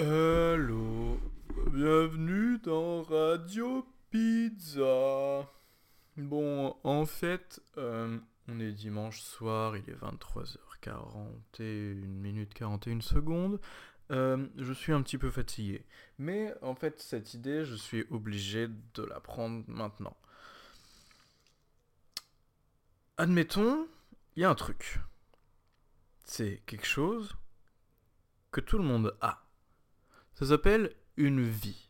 Hello, bienvenue dans Radio Pizza. Bon, en fait, euh, on est dimanche soir, il est 23h41 minutes 41 secondes. Euh, je suis un petit peu fatigué. Mais en fait, cette idée, je suis obligé de la prendre maintenant. Admettons, il y a un truc. C'est quelque chose que tout le monde a. Ça s'appelle une vie.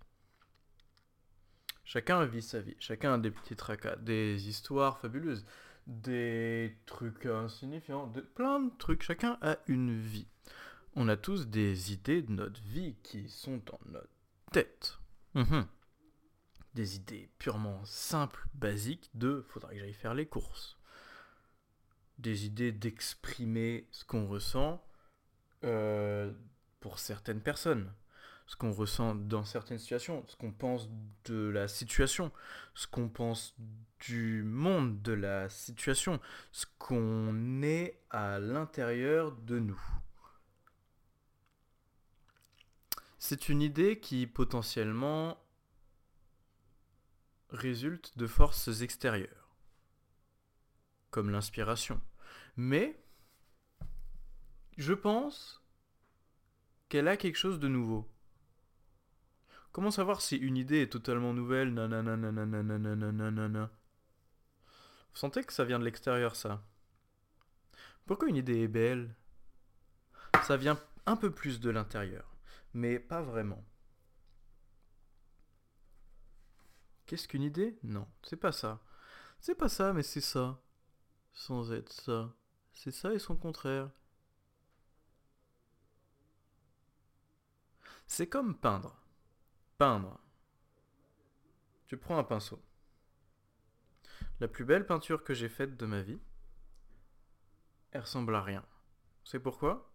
Chacun vit sa vie. Chacun a des petits tracas, des histoires fabuleuses, des trucs insignifiants, plein de trucs. Chacun a une vie. On a tous des idées de notre vie qui sont dans notre tête. Mhm. Des idées purement simples, basiques de faudrait que j'aille faire les courses. Des idées d'exprimer ce qu'on ressent euh, pour certaines personnes ce qu'on ressent dans certaines situations, ce qu'on pense de la situation, ce qu'on pense du monde de la situation, ce qu'on est à l'intérieur de nous. C'est une idée qui potentiellement résulte de forces extérieures, comme l'inspiration. Mais je pense qu'elle a quelque chose de nouveau. Comment savoir si une idée est totalement nouvelle Vous sentez que ça vient de l'extérieur, ça Pourquoi une idée est belle Ça vient un peu plus de l'intérieur, mais pas vraiment. Qu'est-ce qu'une idée Non, c'est pas ça. C'est pas ça, mais c'est ça. Sans être ça. C'est ça et son contraire. C'est comme peindre. Peindre. Tu prends un pinceau. La plus belle peinture que j'ai faite de ma vie, elle ressemble à rien. C'est pourquoi?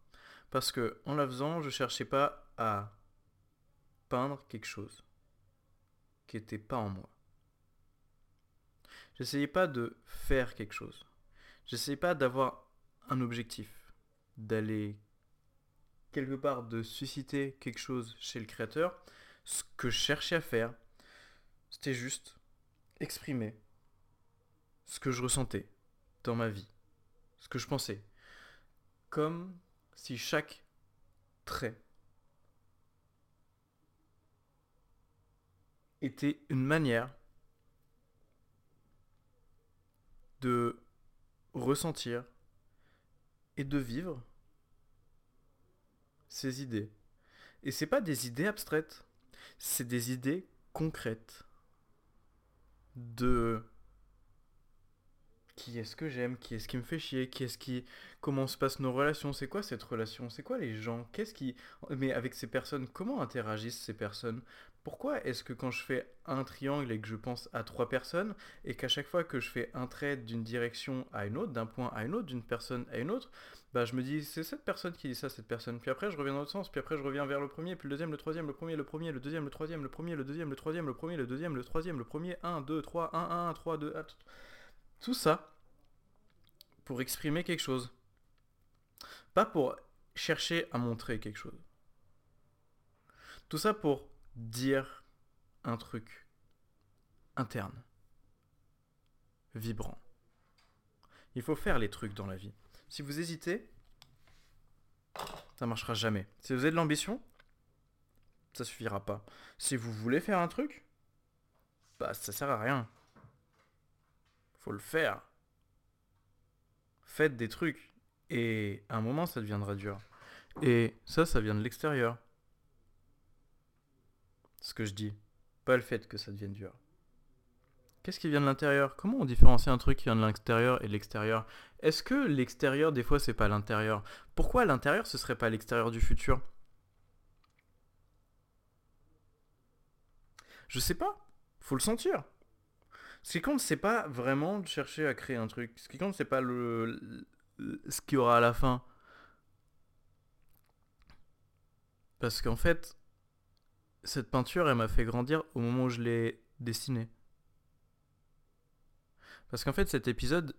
Parce que en la faisant, je cherchais pas à peindre quelque chose qui n'était pas en moi. J'essayais pas de faire quelque chose. J'essayais pas d'avoir un objectif, d'aller quelque part, de susciter quelque chose chez le créateur ce que je cherchais à faire, c'était juste exprimer ce que je ressentais dans ma vie, ce que je pensais. Comme si chaque trait était une manière de ressentir et de vivre ces idées. Et c'est pas des idées abstraites c'est des idées concrètes de qui est-ce que j'aime, qui est-ce qui me fait chier, qui est-ce qui comment se passent nos relations, c'est quoi cette relation, c'est quoi les gens, qu'est-ce qui mais avec ces personnes, comment interagissent ces personnes? Pourquoi est-ce que quand je fais un triangle et que je pense à trois personnes et qu'à chaque fois que je fais un trait d'une direction à une autre, d'un point à une autre, d'une personne à une autre, bah je me dis c'est cette personne qui dit ça, cette personne. Puis après je reviens dans l'autre sens, puis après je reviens vers le premier, puis le deuxième, le troisième, le premier, le premier, le deuxième, le troisième, le premier, le deuxième, le troisième, le premier, le deuxième, le troisième, le premier, 1, 2, 3, 1, 1, 3, 2, tout ça pour exprimer quelque chose. Pas pour chercher à montrer quelque chose. Tout ça pour dire un truc interne, vibrant. Il faut faire les trucs dans la vie. Si vous hésitez, ça marchera jamais. Si vous avez de l'ambition, ça suffira pas. Si vous voulez faire un truc, bah ça sert à rien. Faut le faire. Faites des trucs. Et à un moment, ça deviendra dur. Et ça, ça vient de l'extérieur. Ce que je dis. Pas le fait que ça devienne dur. Qu'est-ce qui vient de l'intérieur? Comment on différencie un truc qui vient de l'intérieur et l'extérieur? Est-ce que l'extérieur, des fois, c'est pas l'intérieur? Pourquoi l'intérieur, ce serait pas l'extérieur du futur? Je sais pas. Faut le sentir. Ce qui compte, c'est pas vraiment de chercher à créer un truc. Ce qui compte, c'est pas le, ce qu'il y aura à la fin. Parce qu'en fait, cette peinture, elle m'a fait grandir au moment où je l'ai dessinée. Parce qu'en fait, cet épisode,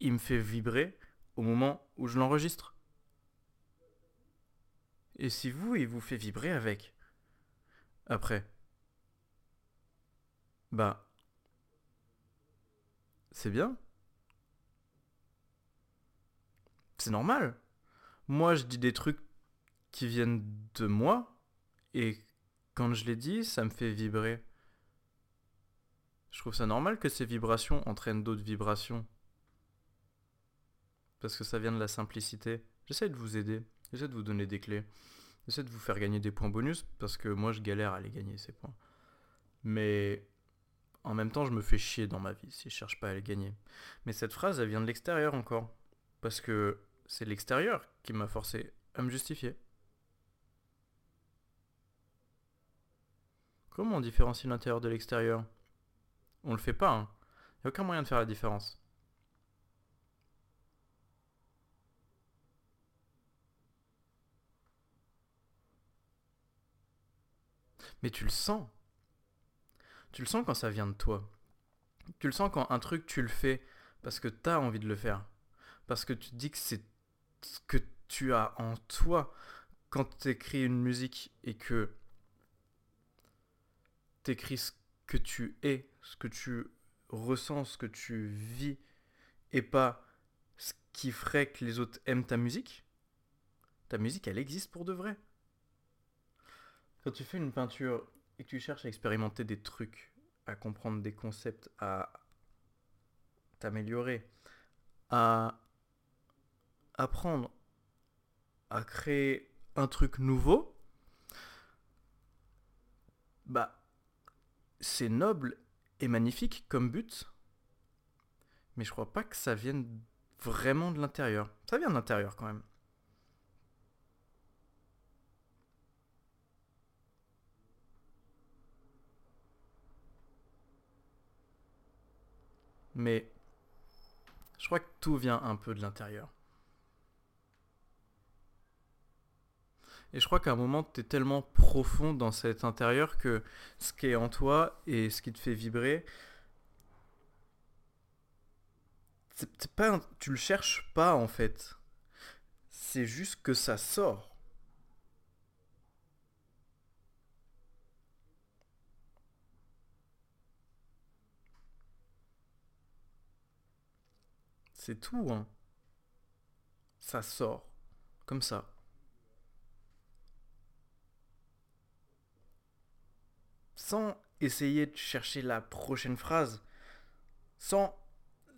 il me fait vibrer au moment où je l'enregistre. Et si vous, il vous fait vibrer avec. Après. Bah. C'est bien. C'est normal. Moi, je dis des trucs qui viennent de moi. Et quand je les dis, ça me fait vibrer. Je trouve ça normal que ces vibrations entraînent d'autres vibrations. Parce que ça vient de la simplicité. J'essaie de vous aider. J'essaie de vous donner des clés. J'essaie de vous faire gagner des points bonus parce que moi je galère à les gagner ces points. Mais en même temps, je me fais chier dans ma vie si je cherche pas à les gagner. Mais cette phrase, elle vient de l'extérieur encore. Parce que c'est l'extérieur qui m'a forcé à me justifier. Comment on différencie l'intérieur de l'extérieur? On le fait pas, hein. Y a aucun moyen de faire la différence. Mais tu le sens. Tu le sens quand ça vient de toi. Tu le sens quand un truc, tu le fais parce que tu as envie de le faire. Parce que tu te dis que c'est ce que tu as en toi quand tu écris une musique et que tu écris ce que tu es, ce que tu ressens, ce que tu vis et pas ce qui ferait que les autres aiment ta musique. Ta musique, elle existe pour de vrai. Quand tu fais une peinture et que tu cherches à expérimenter des trucs, à comprendre des concepts, à t'améliorer, à apprendre à créer un truc nouveau, bah c'est noble et magnifique comme but, mais je crois pas que ça vienne vraiment de l'intérieur. Ça vient de l'intérieur quand même. Mais je crois que tout vient un peu de l'intérieur. Et je crois qu'à un moment, tu es tellement profond dans cet intérieur que ce qui est en toi et ce qui te fait vibrer, c'est pas tu le cherches pas en fait. C'est juste que ça sort. C'est tout, hein. Ça sort. Comme ça. Sans essayer de chercher la prochaine phrase. Sans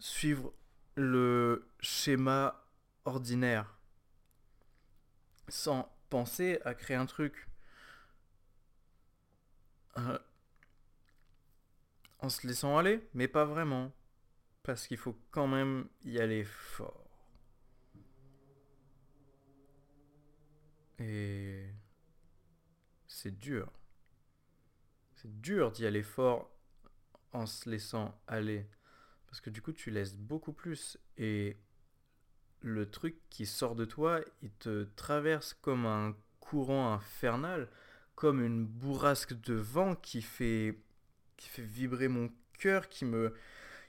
suivre le schéma ordinaire. Sans penser à créer un truc. Euh, en se laissant aller, mais pas vraiment parce qu'il faut quand même y aller fort. Et c'est dur. C'est dur d'y aller fort en se laissant aller. Parce que du coup, tu laisses beaucoup plus. Et le truc qui sort de toi, il te traverse comme un courant infernal, comme une bourrasque de vent qui fait, qui fait vibrer mon cœur, qui me,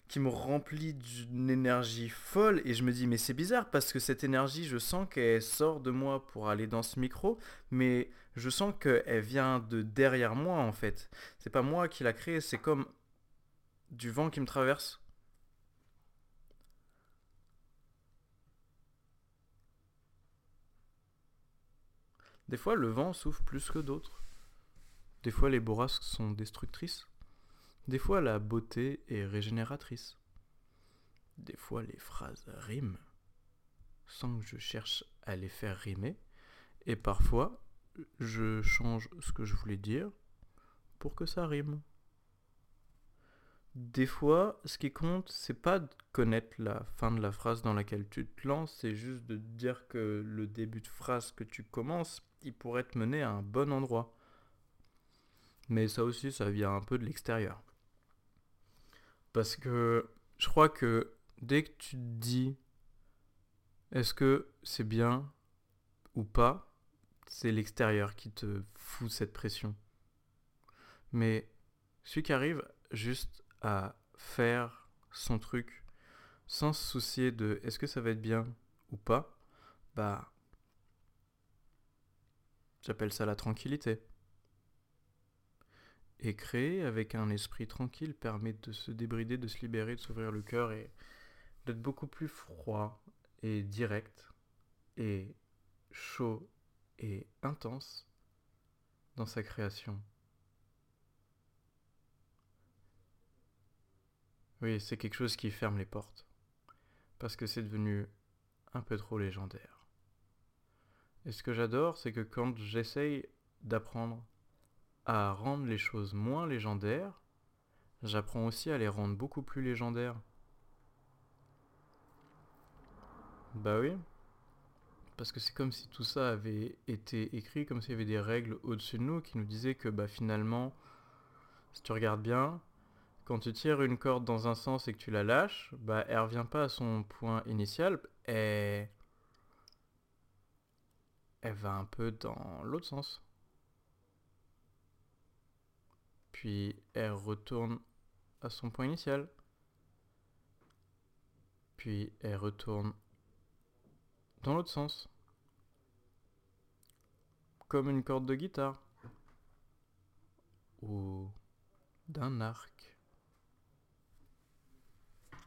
qui me remplit d'une énergie folle et je me dis mais c'est bizarre parce que cette énergie je sens qu'elle sort de moi pour aller dans ce micro mais je sens qu'elle vient de derrière moi en fait. C'est pas moi qui l'a créée c'est comme du vent qui me traverse. Des fois le vent souffle plus que d'autres. Des fois les bourrasques sont destructrices des fois, la beauté est régénératrice. Des fois, les phrases riment sans que je cherche à les faire rimer. Et parfois, je change ce que je voulais dire pour que ça rime. Des fois, ce qui compte, c'est pas de connaître la fin de la phrase dans laquelle tu te lances, c'est juste de dire que le début de phrase que tu commences, il pourrait te mener à un bon endroit. Mais ça aussi, ça vient un peu de l'extérieur. Parce que je crois que dès que tu te dis est-ce que c'est bien ou pas, c'est l'extérieur qui te fout cette pression. Mais celui qui arrive juste à faire son truc sans se soucier de est-ce que ça va être bien ou pas, bah J'appelle ça la tranquillité. Et créer avec un esprit tranquille permet de se débrider, de se libérer, de s'ouvrir le cœur et d'être beaucoup plus froid et direct et chaud et intense dans sa création. Oui, c'est quelque chose qui ferme les portes. Parce que c'est devenu un peu trop légendaire. Et ce que j'adore, c'est que quand j'essaye d'apprendre rendre les choses moins légendaires, j'apprends aussi à les rendre beaucoup plus légendaires. Bah oui. Parce que c'est comme si tout ça avait été écrit, comme s'il y avait des règles au-dessus de nous qui nous disaient que bah finalement, si tu regardes bien, quand tu tires une corde dans un sens et que tu la lâches, bah elle revient pas à son point initial et elle va un peu dans l'autre sens. Puis elle retourne à son point initial. Puis elle retourne dans l'autre sens. Comme une corde de guitare. Ou d'un arc.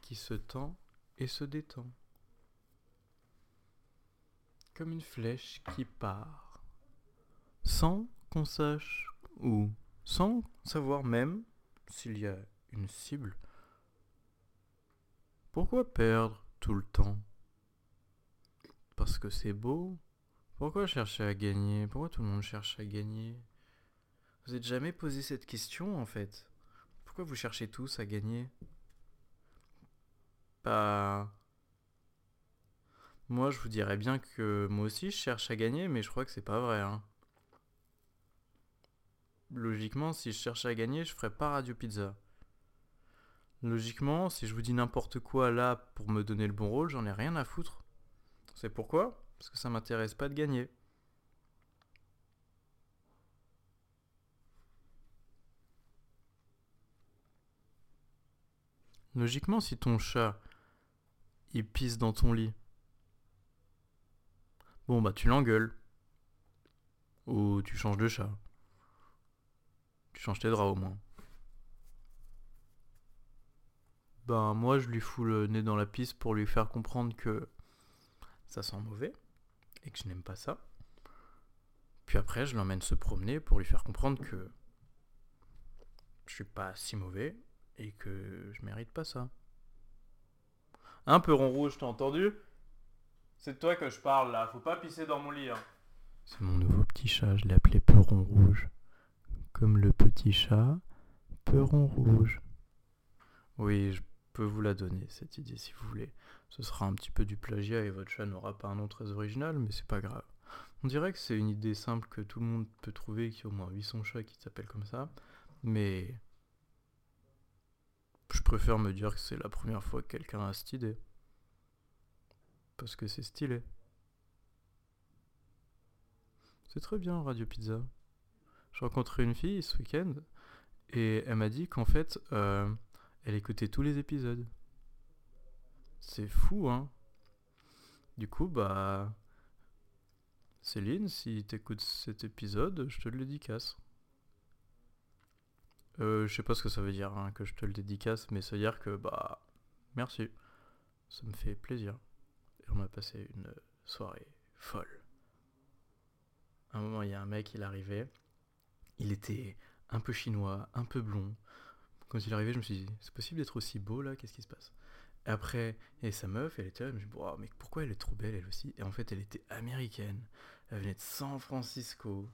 Qui se tend et se détend. Comme une flèche qui part. Sans qu'on sache où. Sans savoir même s'il y a une cible. Pourquoi perdre tout le temps? Parce que c'est beau Pourquoi chercher à gagner? Pourquoi tout le monde cherche à gagner? Vous n'êtes jamais posé cette question en fait Pourquoi vous cherchez tous à gagner? Bah... Moi je vous dirais bien que moi aussi je cherche à gagner mais je crois que c'est pas vrai. Hein. Logiquement si je cherchais à gagner je ferais pas Radio Pizza. Logiquement, si je vous dis n'importe quoi là pour me donner le bon rôle, j'en ai rien à foutre. C'est pourquoi? Parce que ça m'intéresse pas de gagner. Logiquement, si ton chat il pisse dans ton lit, bon bah tu l'engueules. Ou tu changes de chat. Tu changes tes draps au moins. Ben moi je lui fous le nez dans la pisse pour lui faire comprendre que ça sent mauvais et que je n'aime pas ça. Puis après, je l'emmène se promener pour lui faire comprendre que je suis pas si mauvais et que je mérite pas ça. Un peu rond rouge, t'as entendu? C'est de toi que je parle là, faut pas pisser dans mon lit. Hein. C'est mon nouveau petit chat, je l'ai appelé Peuron Rouge. Comme le petit chat, Peuron Rouge. Oui, je peux vous la donner, cette idée, si vous voulez. Ce sera un petit peu du plagiat et votre chat n'aura pas un nom très original, mais c'est pas grave. On dirait que c'est une idée simple que tout le monde peut trouver, qu'il y a au moins 800 chats qui s'appellent comme ça, mais je préfère me dire que c'est la première fois que quelqu'un a cette idée. Parce que c'est stylé. C'est très bien Radio Pizza. J'ai rencontré une fille ce week-end et elle m'a dit qu'en fait, euh, elle écoutait tous les épisodes. C'est fou, hein. Du coup, bah. Céline, si t'écoutes cet épisode, je te le dédicace. Euh, je sais pas ce que ça veut dire hein, que je te le dédicace, mais ça veut dire que, bah. Merci. Ça me fait plaisir. Et on a passé une soirée folle. À un moment, il y a un mec, il arrivait. Il était un peu chinois, un peu blond, quand il est arrivé, je me suis dit, c'est possible d'être aussi beau là Qu'est-ce qui se passe? Et Après, et sa meuf, elle était là, je me suis dit, mais pourquoi elle est trop belle elle aussi? Et en fait, elle était américaine. Elle venait de San Francisco.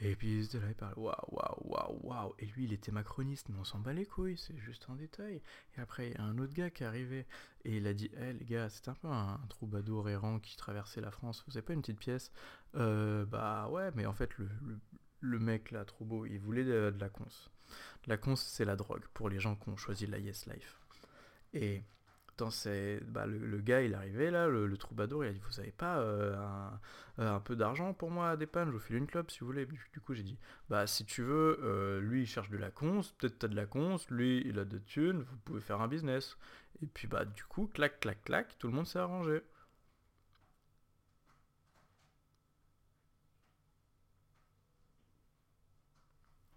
Et puis de là, il parlait waouh, waouh, waouh, waouh. Et lui, il était macroniste, mais on s'en bat les couilles, c'est juste un détail. Et après, il y a un autre gars qui est arrivé et il a dit Hé les gars, c'est un peu un, troubadour errant qui traversait la France. Vous avez pas une petite pièce? Euh, Bah ouais, mais en fait, le, mec là, trop beau, il voulait de la cons. La cons, c'est la drogue pour les gens qui ont choisi la Yes Life. Et dans bah, le, gars, il arrivé là, le, troubadour, il a dit Vous avez pas euh, euh, un, peu d'argent pour moi à dépanner Je vous file une clope si vous voulez. Du coup, j'ai dit Bah, si tu veux, euh, lui, il cherche de la cons, peut-être t'as de la cons, lui, il a de thunes, vous pouvez faire un business. Et puis, bah, du coup, clac, clac, clac, tout le monde s'est arrangé.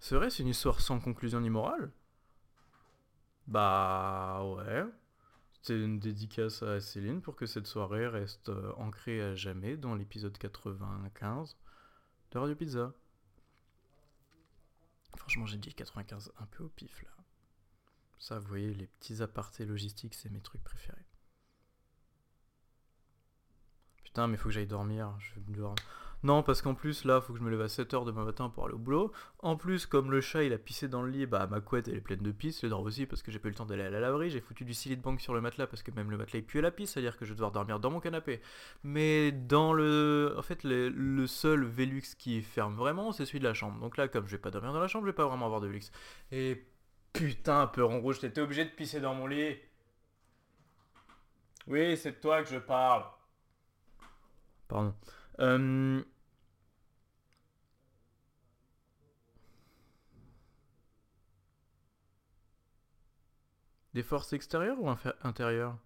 Serait-ce une histoire sans conclusion ni morale? Bah ouais. C'est une dédicace à Céline pour que cette soirée reste euh, ancrée à jamais dans l'épisode 95 de Radio Pizza. Franchement, j'ai dit 95 un peu au pif là. Ça, vous voyez, les petits apartés logistiques, c'est mes trucs préférés. Putain, mais faut que j'aille dormir. Je vais dormir. Non, parce qu'en plus, là, faut que je me lève à 7h demain matin pour aller au boulot. En plus, comme le chat, il a pissé dans le lit, bah ma couette, elle est pleine de pisse, le drap aussi, parce que j'ai pas eu le temps d'aller à la laverie. J'ai foutu du silly de banque sur le matelas, parce que même le matelas, il pue la pisse, c'est-à-dire que je vais devoir dormir dans mon canapé. Mais dans le... En fait, le, seul Velux qui ferme vraiment, c'est celui de la chambre. Donc là, comme je vais pas dormir dans la chambre, je vais pas vraiment avoir de Velux. Et putain, peuron rouge, t'étais obligé de pisser dans mon lit. Oui, c'est de toi que je parle. Pardon. Euh, Des forces extérieures ou intérieures?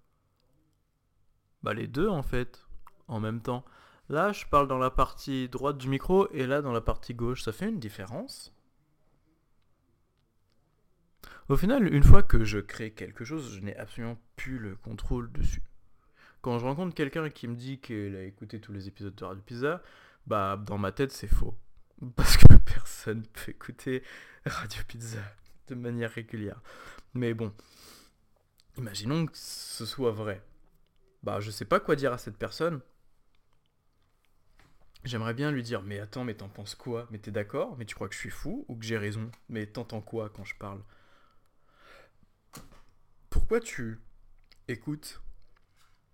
Bah les deux en fait, en même temps. Là, je parle dans la partie droite du micro et là dans la partie gauche. Ça fait une différence? Au final, une fois que je crée quelque chose, je n'ai absolument plus le contrôle dessus. Quand je rencontre quelqu'un qui me dit qu'il a écouté tous les épisodes de Radio Pizza, bah dans ma tête c'est faux. Parce que personne peut écouter Radio Pizza de manière régulière. Mais bon, Imaginons que ce soit vrai. Bah, je sais pas quoi dire à cette personne. J'aimerais bien lui dire, mais attends, mais t'en penses quoi? Mais t'es d'accord? Mais tu crois que je suis fou ou que j'ai raison? Mais t'entends quoi quand je parle? Pourquoi tu écoutes?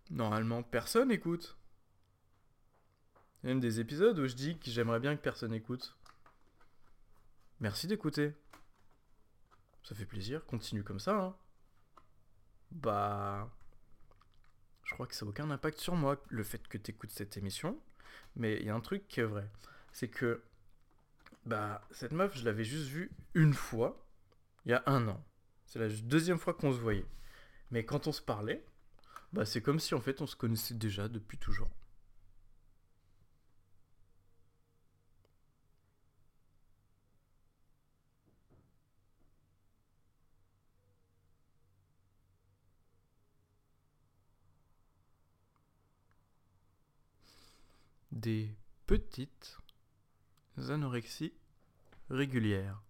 Normalement, personne écoute. Il y a même des épisodes où je dis que j'aimerais bien que personne écoute. Merci d'écouter. Ça fait plaisir, continue comme ça, hein bah, je crois que ça n'a aucun impact sur moi, le fait que tu cette émission. Mais il y a un truc qui est vrai. C'est que, bah, cette meuf, je l'avais juste vue une fois, il y a un an. C'est la deuxième fois qu'on se voyait. Mais quand on se parlait, bah, c'est comme si en fait on se connaissait déjà depuis toujours. Des petites anorexies régulières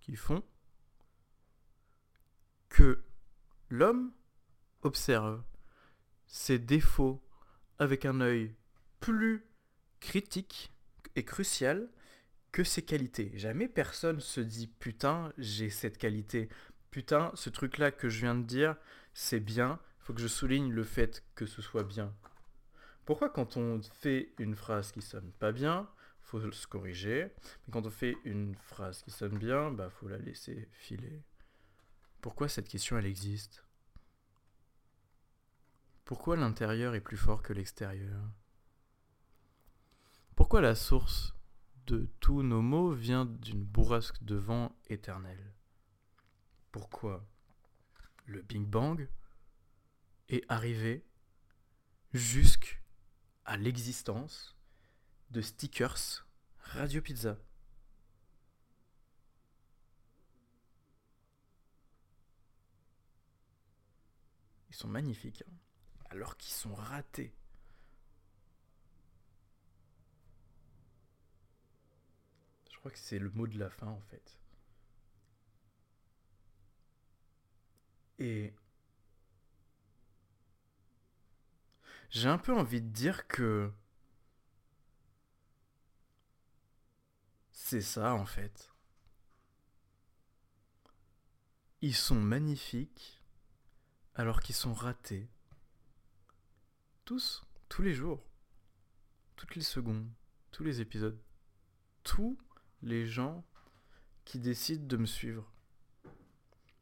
qui font que l'homme observe ses défauts avec un œil plus critique et crucial que ses qualités. Jamais personne se dit putain, j'ai cette qualité. Putain, ce truc-là que je viens de dire, c'est bien. Faut que je souligne le fait que ce soit bien. Pourquoi quand on fait une phrase qui sonne pas bien, faut se corriger, mais quand on fait une phrase qui sonne bien, bah faut la laisser filer? Pourquoi cette question elle existe? Pourquoi l'intérieur est plus fort que l'extérieur? Pourquoi la source de tous nos mots vient d'une bourrasque de vent éternel? Pourquoi le Big Bang est arrivé jusqu'à à l'existence de stickers Radio Pizza. Ils sont magnifiques, hein. alors qu'ils sont ratés. Je crois que c'est le mot de la fin en fait. Et j'ai un peu envie de dire que c'est ça en fait. Ils sont magnifiques alors qu'ils sont ratés. Tous, tous les jours, toutes les secondes, tous les épisodes, tous les gens qui décident de me suivre.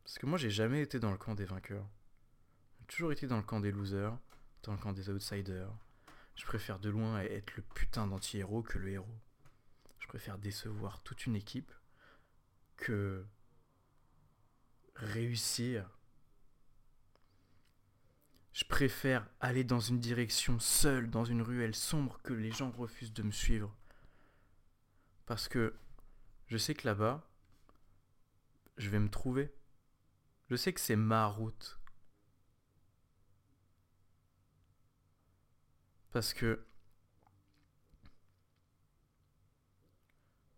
Parce que moi j'ai jamais été dans le camp des vainqueurs. J'ai toujours été dans le camp des losers dans le camp des outsiders. Je préfère de loin être le putain d'anti-héros que le héros. Je préfère décevoir toute une équipe que réussir. Je préfère aller dans une direction seule, dans une ruelle sombre, que les gens refusent de me suivre. Parce que je sais que là-bas, je vais me trouver. Je sais que c'est ma route. Parce que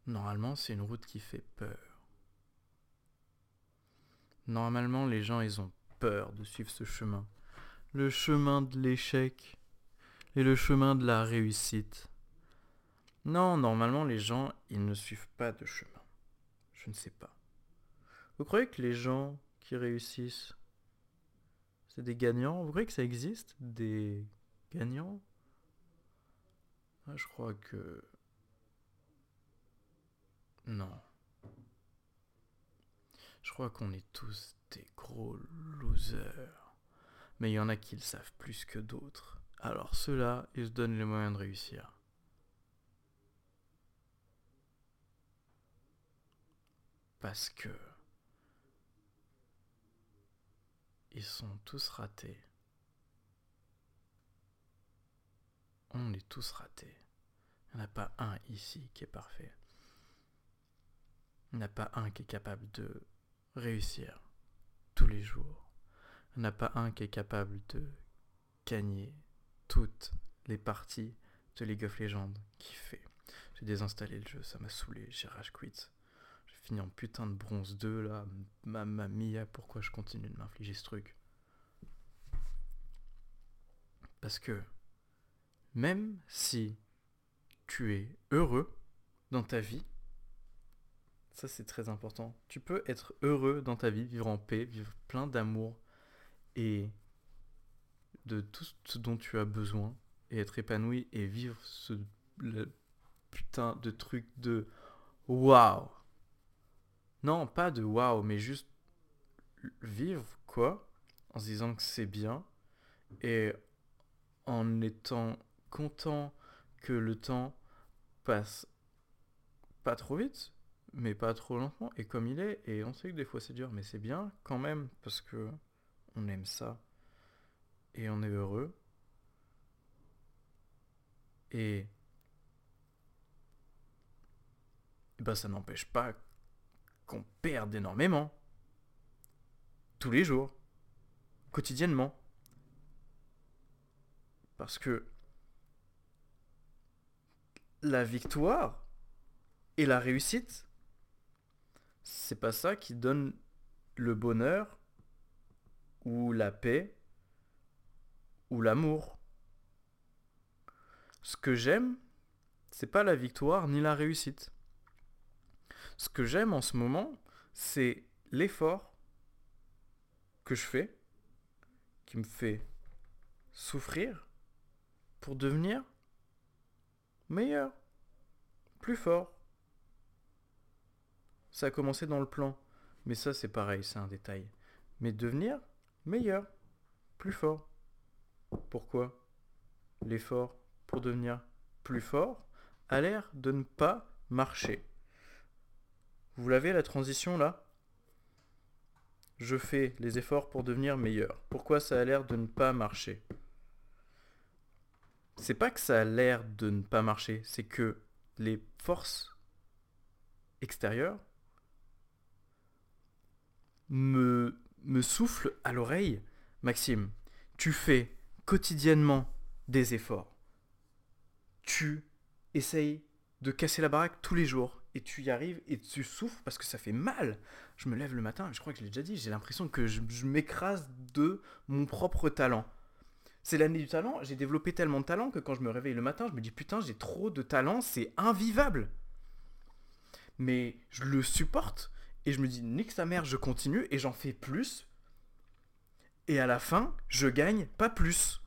normalement, c'est une route qui fait peur. Normalement, les gens, ils ont peur de suivre ce chemin. Le chemin de l'échec et le chemin de la réussite. Non, normalement, les gens, ils ne suivent pas de chemin. Je ne sais pas. Vous croyez que les gens qui réussissent, c'est des gagnants? Vous croyez que ça existe Des gagnants? Je crois que... Non. Je crois qu'on est tous des gros losers. Mais il y en a qui le savent plus que d'autres. Alors ceux-là, ils se donnent les moyens de réussir. Parce que ils sont tous ratés. On est tous ratés. Il n'y en a pas un ici qui est parfait. Il n'y en a pas un qui est capable de réussir tous les jours. Il n'y en a pas un qui est capable de gagner toutes les parties de League of Legends qui fait. J'ai désinstallé le jeu, ça m'a saoulé, j'ai rage quit. J'ai fini en putain de bronze 2 là. Mamma mia, pourquoi je continue de m'infliger ce truc? Parce que même si tu es heureux dans ta vie, ça c'est très important, tu peux être heureux dans ta vie, vivre en paix, vivre plein d'amour et de tout ce dont tu as besoin et être épanoui et vivre ce putain de truc de waouh. Non, pas de waouh, mais juste vivre quoi en se disant que c'est bien et en étant content que le temps passe pas trop vite, mais pas trop lentement et comme il est. Et on sait que des fois c'est dur, mais c'est bien quand même parce que on aime ça et on est heureux. Et, et ben ça n'empêche pas qu'on perde énormément. Tous les jours. Quotidiennement. Parce que la victoire et la réussite, c'est pas ça qui donne le bonheur ou la paix ou l'amour. Ce que j'aime, c'est pas la victoire ni la réussite. Ce que j'aime en ce moment, c'est l'effort que je fais, qui me fait souffrir pour devenir meilleur, plus fort. Ça a commencé dans le plan, mais ça c'est pareil, c'est un détail. Mais devenir meilleur, plus fort. Pourquoi? L'effort pour devenir plus fort a l'air de ne pas marcher. Vous l'avez la transition là? Je fais les efforts pour devenir meilleur. Pourquoi ça a l'air de ne pas marcher? C'est pas que ça a l'air de ne pas marcher, c'est que les forces extérieures me, me soufflent à l'oreille. Maxime, tu fais quotidiennement des efforts. Tu essayes de casser la baraque tous les jours et tu y arrives et tu souffres parce que ça fait mal. Je me lève le matin, je crois que je l'ai déjà dit, j'ai l'impression que je, m'écrase de mon propre talent. C'est l'année du talent, j'ai développé tellement de talent que quand je me réveille le matin, je me dis putain, j'ai trop de talent, c'est invivable. Mais je le supporte et je me dis nique sa mère, je continue et j'en fais plus et à la fin, je gagne pas plus.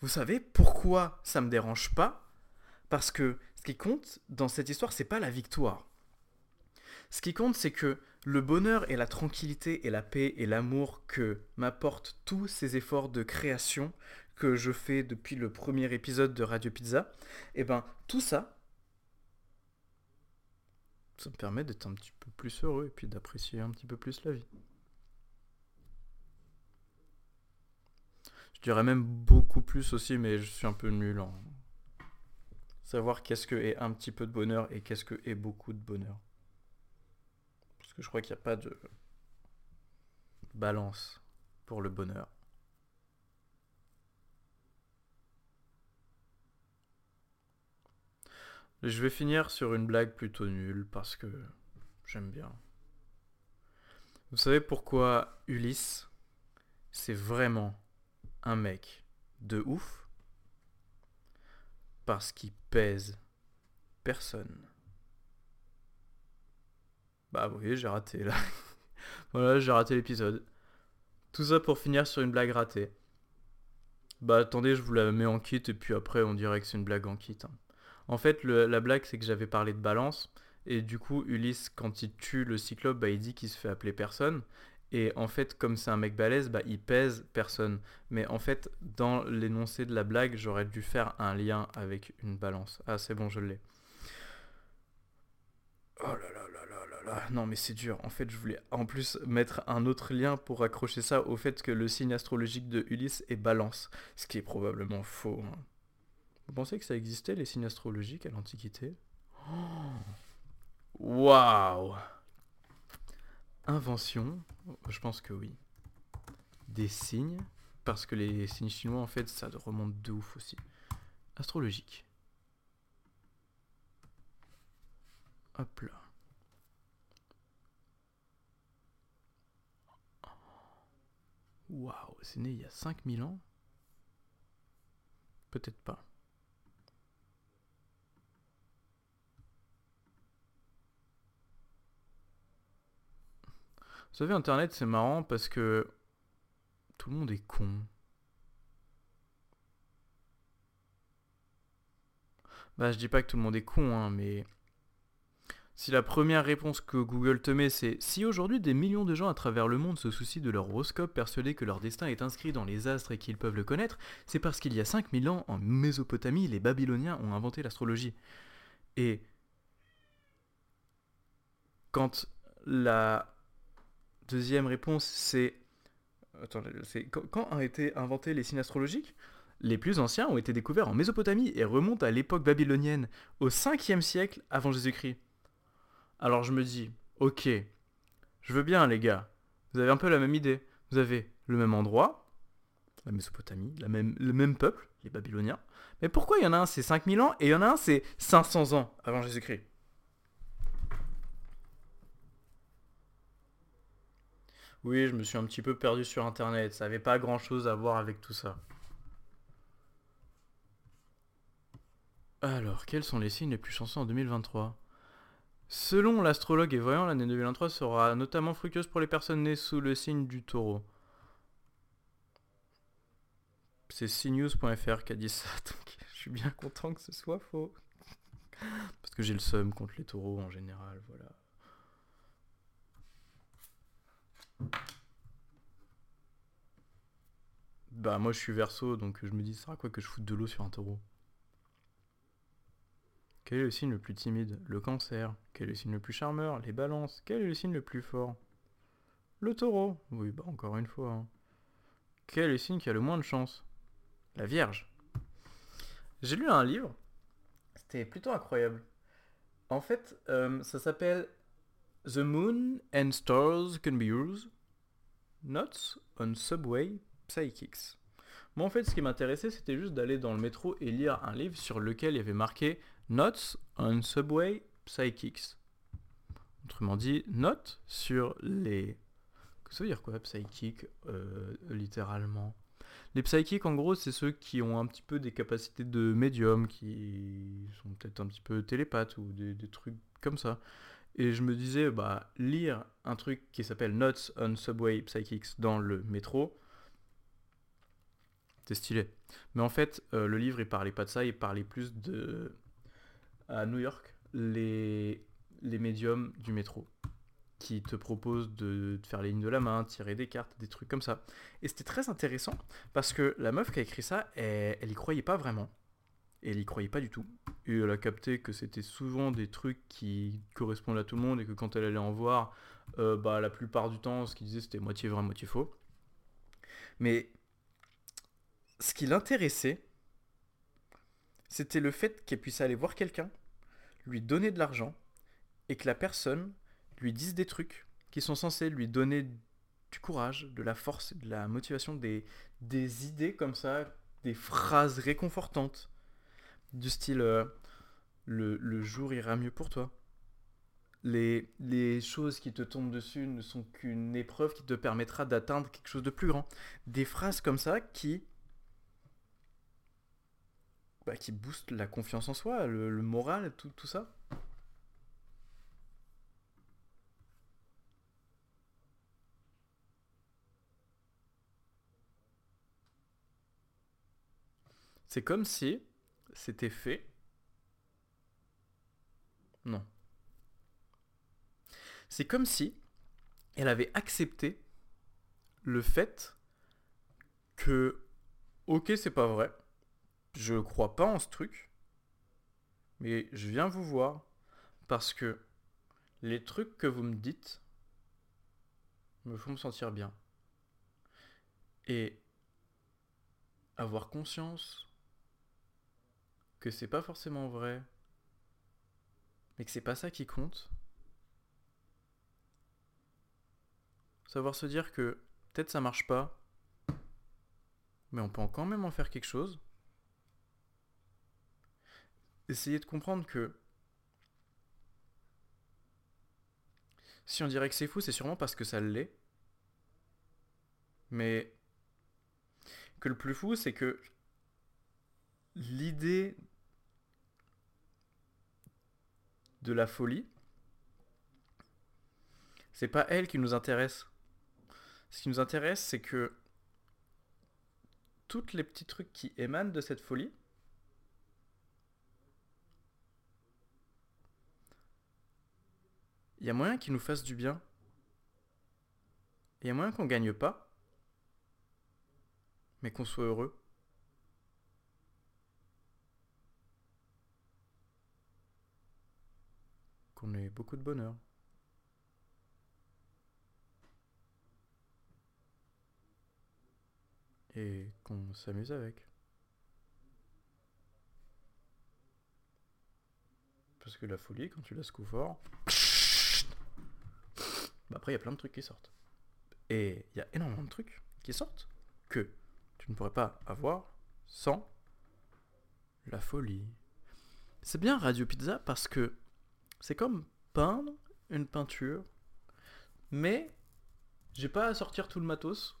Vous savez pourquoi ça me dérange pas? Parce que ce qui compte dans cette histoire, c'est pas la victoire. Ce qui compte, c'est que le bonheur et la tranquillité et la paix et l'amour que m'apportent tous ces efforts de création que je fais depuis le premier épisode de Radio Pizza, et eh ben tout ça, ça me permet d'être un petit peu plus heureux et puis d'apprécier un petit peu plus la vie. Je dirais même beaucoup plus aussi, mais je suis un peu nul en... Savoir qu'est-ce que est un petit peu de bonheur et qu'est-ce que est beaucoup de bonheur. Parce que je crois qu'il n'y a pas de balance pour le bonheur. Je vais finir sur une blague plutôt nulle parce que j'aime bien. Vous savez pourquoi Ulysse, c'est vraiment un mec de ouf? Parce qu'il pèse personne. Bah oui, j'ai raté là. voilà, j'ai raté l'épisode. Tout ça pour finir sur une blague ratée. Bah attendez, je vous la mets en kit et puis après on dirait que c'est une blague en kit. Hein. En fait, la blague, c'est que j'avais parlé de balance. Et du coup, Ulysse, quand il tue le cyclope, bah, il dit qu'il se fait appeler personne. Et en fait, comme c'est un mec balèze, bah, il pèse personne. Mais en fait, dans l'énoncé de la blague, j'aurais dû faire un lien avec une balance. Ah, c'est bon, je l'ai. Oh là là Non, mais c'est dur. En fait, je voulais en plus mettre un autre lien pour accrocher ça au fait que le signe astrologique de Ulysse est balance. Ce qui est probablement faux. Hein. Vous pensez que ça existait, les signes astrologiques, à l'Antiquité? Waouh Invention? Je pense que oui. Des signes? Parce que les signes chinois, en fait, ça remonte de ouf aussi. Astrologique. Hop là. Waouh, c'est né il y a 5000 ans Peut-être pas. Vous savez, Internet, c'est marrant parce que tout le monde est con. Bah, je dis pas que tout le monde est con, hein, mais si la première réponse que Google te met, c'est si aujourd'hui des millions de gens à travers le monde se soucient de leur horoscope, persuadés que leur destin est inscrit dans les astres et qu'ils peuvent le connaître, c'est parce qu'il y a 5000 ans, en Mésopotamie, les Babyloniens ont inventé l'astrologie. Et quand la Deuxième réponse, c'est. Quand ont été inventés les signes astrologiques? Les plus anciens ont été découverts en Mésopotamie et remontent à l'époque babylonienne, au 5e siècle avant Jésus-Christ. Alors je me dis, ok, je veux bien les gars, vous avez un peu la même idée. Vous avez le même endroit, la Mésopotamie, le même peuple, les Babyloniens. Mais pourquoi il y en a un c'est 5000 ans et il y en a un c'est 500 ans avant Jésus-Christ? Oui, je me suis un petit peu perdu sur Internet. Ça n'avait pas grand-chose à voir avec tout ça. Alors, quels sont les signes les plus chanceux en 2023 Selon l'astrologue et voyant, l'année 2023 sera notamment fructueuse pour les personnes nées sous le signe du taureau. C'est cnews.fr qui a dit ça, donc je suis bien content que ce soit faux. Parce que j'ai le seum contre les taureaux en général, voilà. Bah moi je suis verso donc je me dis ça quoi que je foute de l'eau sur un taureau? Quel est le signe le plus timide? Le cancer. Quel est le signe le plus charmeur? Les balances. Quel est le signe le plus fort? Le taureau. Oui bah encore une fois. Hein. Quel est le signe qui a le moins de chance? La Vierge. J'ai lu un livre. C'était plutôt incroyable. En fait, euh, ça s'appelle The Moon and Stars Can Be Yours. Notes on Subway Psychics. Moi, en fait, ce qui m'intéressait, c'était juste d'aller dans le métro et lire un livre sur lequel il y avait marqué Notes on Subway Psychics. Autrement dit, notes sur les. Que ça veut dire quoi, psychic, euh, littéralement? Les psychics, en gros, c'est ceux qui ont un petit peu des capacités de médium, qui sont peut-être un petit peu télépathes ou des trucs comme ça. Et je me disais, bah, lire un truc qui s'appelle Notes on Subway Psychics dans le métro, c'est stylé. Mais en fait, euh, le livre, il parlait pas de ça, il parlait plus de. À New York, les, médiums du métro qui te proposent de, faire les lignes de la main, tirer des cartes, des trucs comme ça. Et c'était très intéressant parce que la meuf qui a écrit ça, elle, elle y croyait pas vraiment. Et elle y croyait pas du tout. Et elle a capté que c'était souvent des trucs qui correspondent à tout le monde et que quand elle allait en voir, euh, bah, la plupart du temps, ce qu'il disait c'était moitié vrai, moitié faux. Mais ce qui l'intéressait, C'était le fait qu'elle puisse aller voir quelqu'un, lui donner de l'argent, et que la personne lui dise des trucs qui sont censés lui donner du courage, de la force, de la motivation, des, idées comme ça, des phrases réconfortantes, du style euh, le, le jour ira mieux pour toi. Les, les choses qui te tombent dessus ne sont qu'une épreuve qui te permettra d'atteindre quelque chose de plus grand. Des phrases comme ça qui bah, qui boostent la confiance en soi, le, le moral, tout, tout ça. C'est comme si c'était fait. Non. C'est comme si elle avait accepté le fait que, ok, c'est pas vrai, je crois pas en ce truc, mais je viens vous voir parce que les trucs que vous me dites me font me sentir bien. Et avoir conscience que c'est pas forcément vrai, mais que c'est pas ça qui compte. Savoir se dire que peut-être ça marche pas, mais on peut quand même en faire quelque chose. Essayer de comprendre que si on dirait que c'est fou, c'est sûrement parce que ça l'est. Mais que le plus fou, c'est que l'idée de la folie, c'est pas elle qui nous intéresse. Ce qui nous intéresse, c'est que toutes les petits trucs qui émanent de cette folie, il y a moyen qu'ils nous fassent du bien. Il y a moyen qu'on gagne pas, mais qu'on soit heureux. Qu'on ait beaucoup de bonheur. Et qu'on s'amuse avec. Parce que la folie, quand tu la secoues fort, bah après il y a plein de trucs qui sortent. Et il y a énormément de trucs qui sortent que tu ne pourrais pas avoir sans la folie. C'est bien Radio Pizza parce que c'est comme peindre une peinture, mais j'ai pas à sortir tout le matos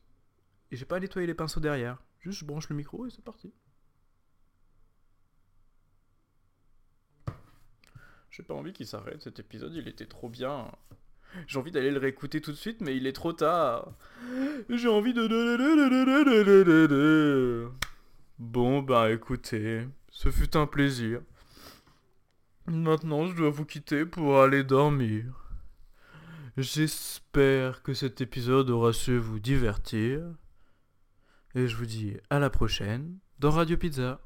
et j'ai pas à nettoyer les pinceaux derrière. Juste je branche le micro et c'est parti. J'ai pas envie qu'il s'arrête cet épisode, il était trop bien. J'ai envie d'aller le réécouter tout de suite, mais il est trop tard. J'ai envie de... Bon, bah écoutez, ce fut un plaisir. Maintenant, je dois vous quitter pour aller dormir. J'espère que cet épisode aura su vous divertir. Et je vous dis à la prochaine dans Radio Pizza.